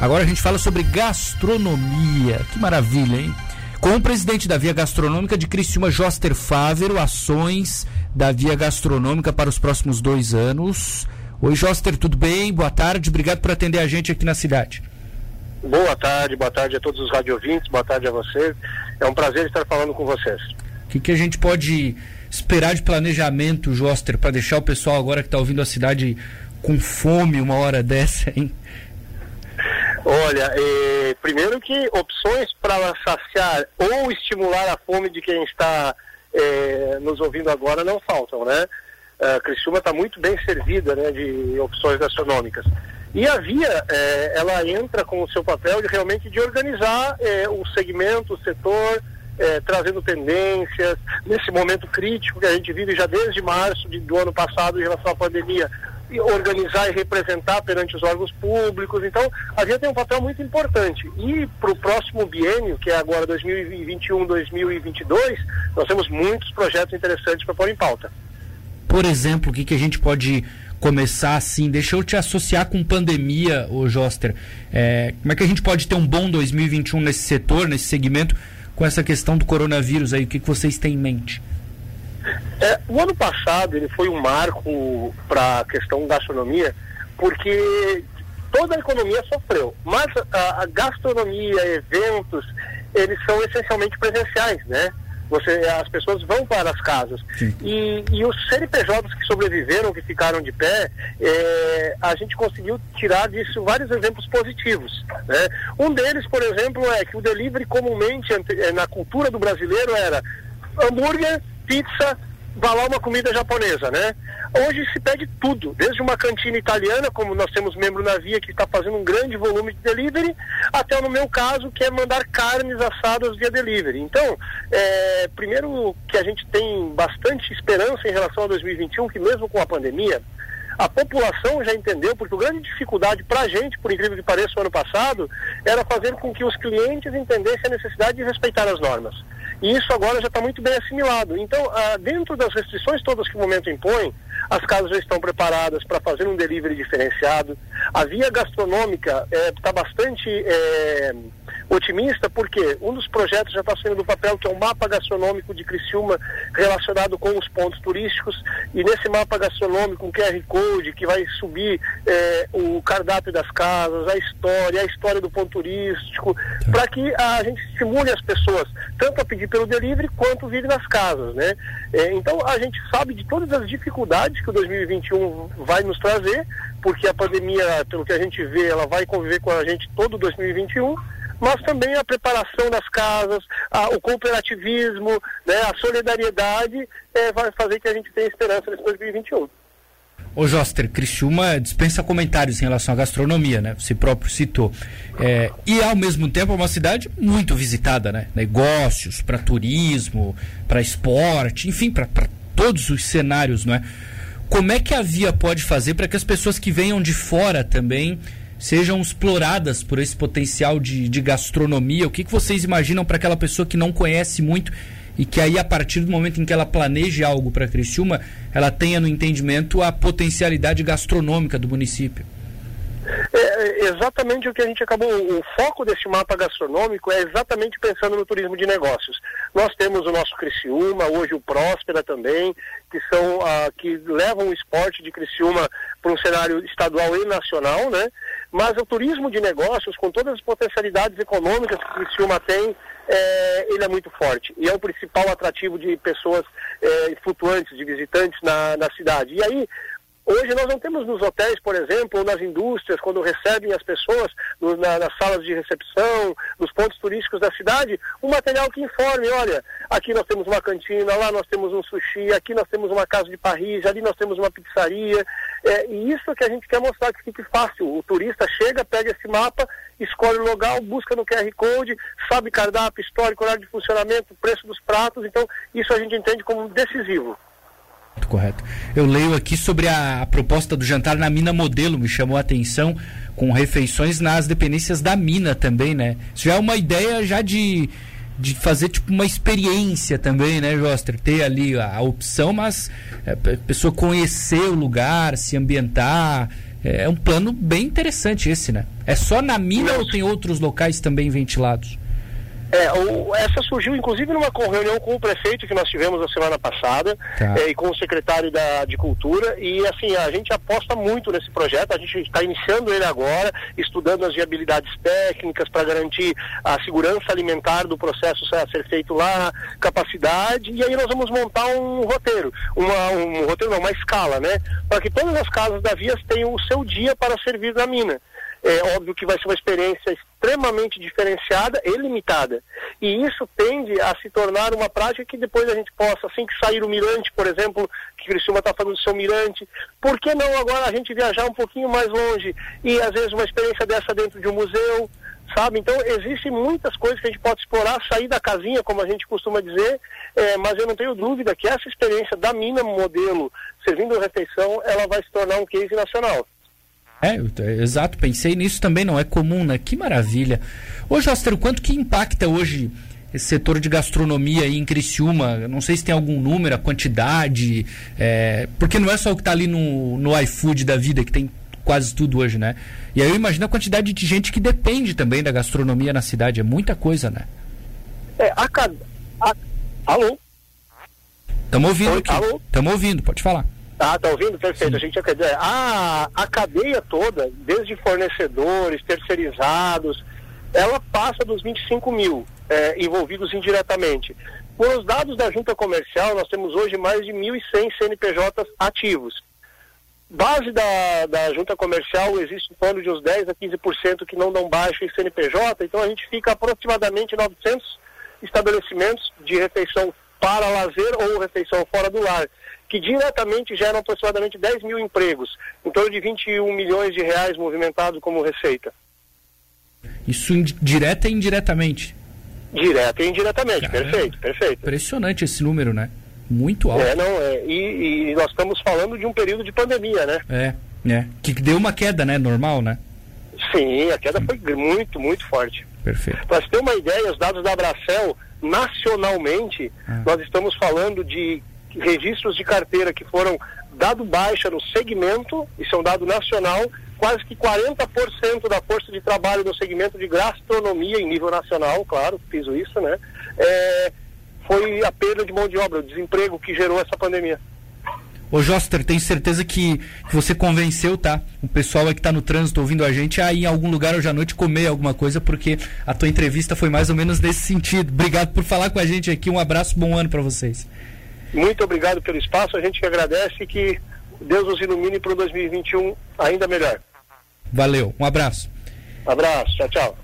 Agora a gente fala sobre gastronomia. Que maravilha, hein? Com o presidente da Via Gastronômica de Criciúma, Joster Fávero, ações da Via Gastronômica para os próximos dois anos. Oi, Joster, tudo bem? Boa tarde, obrigado por atender a gente aqui na cidade. Boa tarde, boa tarde a todos os radiovintes, boa tarde a vocês. É um prazer estar falando com vocês. O que, que a gente pode esperar de planejamento, Joster, para deixar o pessoal agora que está ouvindo a cidade com fome uma hora dessa, hein? Olha, eh, primeiro que opções para saciar ou estimular a fome de quem está eh, nos ouvindo agora não faltam, né? A Criciúma está muito bem servida né, de opções gastronômicas. E a Via, eh, ela entra com o seu papel de realmente de organizar o segmento, o setor, trazendo tendências, nesse momento crítico que a gente vive já desde março de, do ano passado em relação à pandemia, organizar e representar perante os órgãos públicos. Então, a Via tem um papel muito importante. E para o próximo biênio, que é agora 2021-2022, nós temos muitos projetos interessantes para pôr em pauta. Por exemplo, o que, que a gente pode começar assim? Deixa eu te associar com pandemia, o Joster. É, como é que a gente pode ter um bom 2021 nesse setor, nesse segmento, com essa questão do coronavírus aí? O que, que vocês têm em mente? É, o ano passado ele foi um marco para a questão gastronomia, porque toda a economia sofreu, mas a, a, gastronomia, eventos, eles são essencialmente presenciais, né? Você, as pessoas vão para as casas. E, e, os CNPJs que sobreviveram, que ficaram de pé, é, a gente conseguiu tirar disso vários exemplos positivos. Né? Um deles, por exemplo, é que o delivery comumente na cultura do brasileiro era hambúrguer, pizza, vá lá uma comida japonesa, né? Hoje se pede tudo, desde uma cantina italiana, como nós temos membro na Via que está fazendo um grande volume de delivery, até no meu caso, que é mandar carnes assadas via delivery. Então, é, primeiro que a gente tem bastante esperança em relação a 2021, que mesmo com a pandemia, a população já entendeu, porque a grande dificuldade para a gente, por incrível que pareça, o ano passado, era fazer com que os clientes entendessem a necessidade de respeitar as normas. E isso agora já está muito bem assimilado. Então, ah, dentro das restrições todas que o momento impõe, as casas já estão preparadas para fazer um delivery diferenciado. A via gastronômica está eh, bastante eh, otimista, porque um dos projetos já está saindo do papel, que é o mapa gastronômico de Criciúma relacionado com os pontos turísticos. E nesse mapa gastronômico, um QR Code que vai subir eh, o cardápio das casas, a história, a história do ponto turístico, para que a gente estimule as pessoas tanto a pedir pelo delivery quanto vir nas casas, né? É, então a gente sabe de todas as dificuldades que o 2021 vai nos trazer, porque a pandemia, pelo que a gente vê, ela vai conviver com a gente todo 2021 mas também a preparação das casas, a, o cooperativismo, né, a solidariedade é, vai fazer que a gente tenha esperança nesse 2021. Ô Joster, Criciúma dispensa comentários em relação à gastronomia, né? Você próprio citou. É, e ao mesmo tempo é uma cidade muito visitada, né? Negócios, para turismo, para esporte, enfim, para todos os cenários, não é? Como é que a Via pode fazer para que as pessoas que venham de fora também sejam exploradas por esse potencial de, de gastronomia? O que, que vocês imaginam para aquela pessoa que não conhece muito e que aí a partir do momento em que ela planeje algo para Criciúma, ela tenha no entendimento a potencialidade gastronômica do município. É exatamente o que a gente acabou. O foco desse mapa gastronômico é exatamente pensando no turismo de negócios. Nós temos o nosso Criciúma, hoje o Próspera também, que são ah, que levam o esporte de Criciúma para um cenário estadual e nacional, né? Mas o turismo de negócios, com todas as potencialidades econômicas que Criciúma tem, é, ele é muito forte e é o principal atrativo de pessoas é, flutuantes, de visitantes na, na cidade. E aí, Hoje nós não temos nos hotéis, por exemplo, ou nas indústrias, quando recebem as pessoas no, na, nas salas de recepção, nos pontos turísticos da cidade, um material que informe, olha, aqui nós temos uma cantina, lá nós temos um sushi, aqui nós temos uma casa de parris, ali nós temos uma pizzaria. É, e isso que a gente quer mostrar que fique fácil. O turista chega, pega esse mapa, escolhe o local, busca no QR Code, sabe cardápio, histórico, horário de funcionamento, preço dos pratos. Então, isso a gente entende como decisivo. Correto. Eu leio aqui sobre a, a, proposta do jantar na mina modelo, me chamou a atenção, com refeições nas dependências da mina também, né? Isso já é uma ideia já de, de fazer tipo uma experiência também, né, Joster? Ter ali a, a opção, mas é, a pessoa conhecer o lugar, se ambientar, É, é um plano bem interessante esse, né? É só na mina ou tem outros locais também ventilados? É, o- essa surgiu inclusive numa reunião com o prefeito que nós tivemos na semana passada Tá. é, e com o secretário da, de Cultura e assim, a gente aposta muito nesse projeto, a gente está iniciando ele agora, estudando as viabilidades técnicas para garantir a segurança alimentar do processo a ser feito lá, capacidade, e aí nós vamos montar um roteiro, uma, um roteiro não, uma escala, né? Para que todas as casas da Vias tenham o seu dia para servir na mina. É óbvio que vai ser uma experiência extremamente diferenciada e limitada. E isso tende a se tornar uma prática que depois a gente possa, assim que sair o mirante, por exemplo, que Criciúma está falando do seu mirante, por que não agora a gente viajar um pouquinho mais longe e às vezes uma experiência dessa dentro de um museu, sabe? Então existem muitas coisas que a gente pode explorar, sair da casinha, como a gente costuma dizer, é, mas eu não tenho dúvida que essa experiência da mina modelo servindo refeição, ela vai se tornar um case nacional. É, exato, pensei nisso também, não é comum, né? Que maravilha. Ô, Joster, o quanto que impacta hoje esse setor de gastronomia aí em Criciúma? Não sei se tem algum número, a quantidade, é, porque não é só o que está ali no, no iFood da vida, que tem quase tudo hoje, né? E aí eu imagino a quantidade de gente que depende também da gastronomia na cidade, é muita coisa, né? É, a, a, alô? Estamos ouvindo Oi, aqui. alô? Estamos ouvindo, pode falar. Ah, tá ouvindo? Perfeito. A gente acredita. A, a cadeia toda, desde fornecedores, terceirizados, ela passa dos 25 mil eh, envolvidos indiretamente. Por os dados da junta comercial, nós temos hoje mais de 1.100 CNPJs ativos. Base da, da junta comercial existe em torno de uns 10 a 15% que não dão baixa em CNPJ, então a gente fica aproximadamente 900 estabelecimentos de refeição para lazer ou refeição fora do lar, que diretamente geram aproximadamente 10 mil empregos, em torno de 21 milhões de reais movimentados como receita. Isso direta e indiretamente. Direta e indiretamente, Caramba. perfeito, perfeito. Impressionante esse número, né? Muito alto. É, não, é, e, e nós estamos falando de um período de pandemia, né? É, é. Que deu uma queda, né? Normal, né? Sim, a queda foi muito, muito forte. Perfeito. Para você ter uma ideia, os dados da Abracel, nacionalmente, Ah. nós estamos falando de registros de carteira que foram dado baixa no segmento, isso é um dado nacional, quase que 40% da força de trabalho no segmento de gastronomia em nível nacional, claro, fiz isso, né? É, foi a perda de mão de obra, o desemprego que gerou essa pandemia. Ô Joster, tenho certeza que, que você convenceu, tá? O pessoal aí que tá no trânsito ouvindo a gente a ir em algum lugar hoje à noite comer alguma coisa, porque a tua entrevista foi mais ou menos nesse sentido. Obrigado por falar com a gente aqui. Um abraço, bom ano para vocês. Muito obrigado pelo espaço, a gente que agradece e que Deus nos ilumine para o 2021 ainda melhor. Valeu, um abraço. Abraço, tchau, tchau.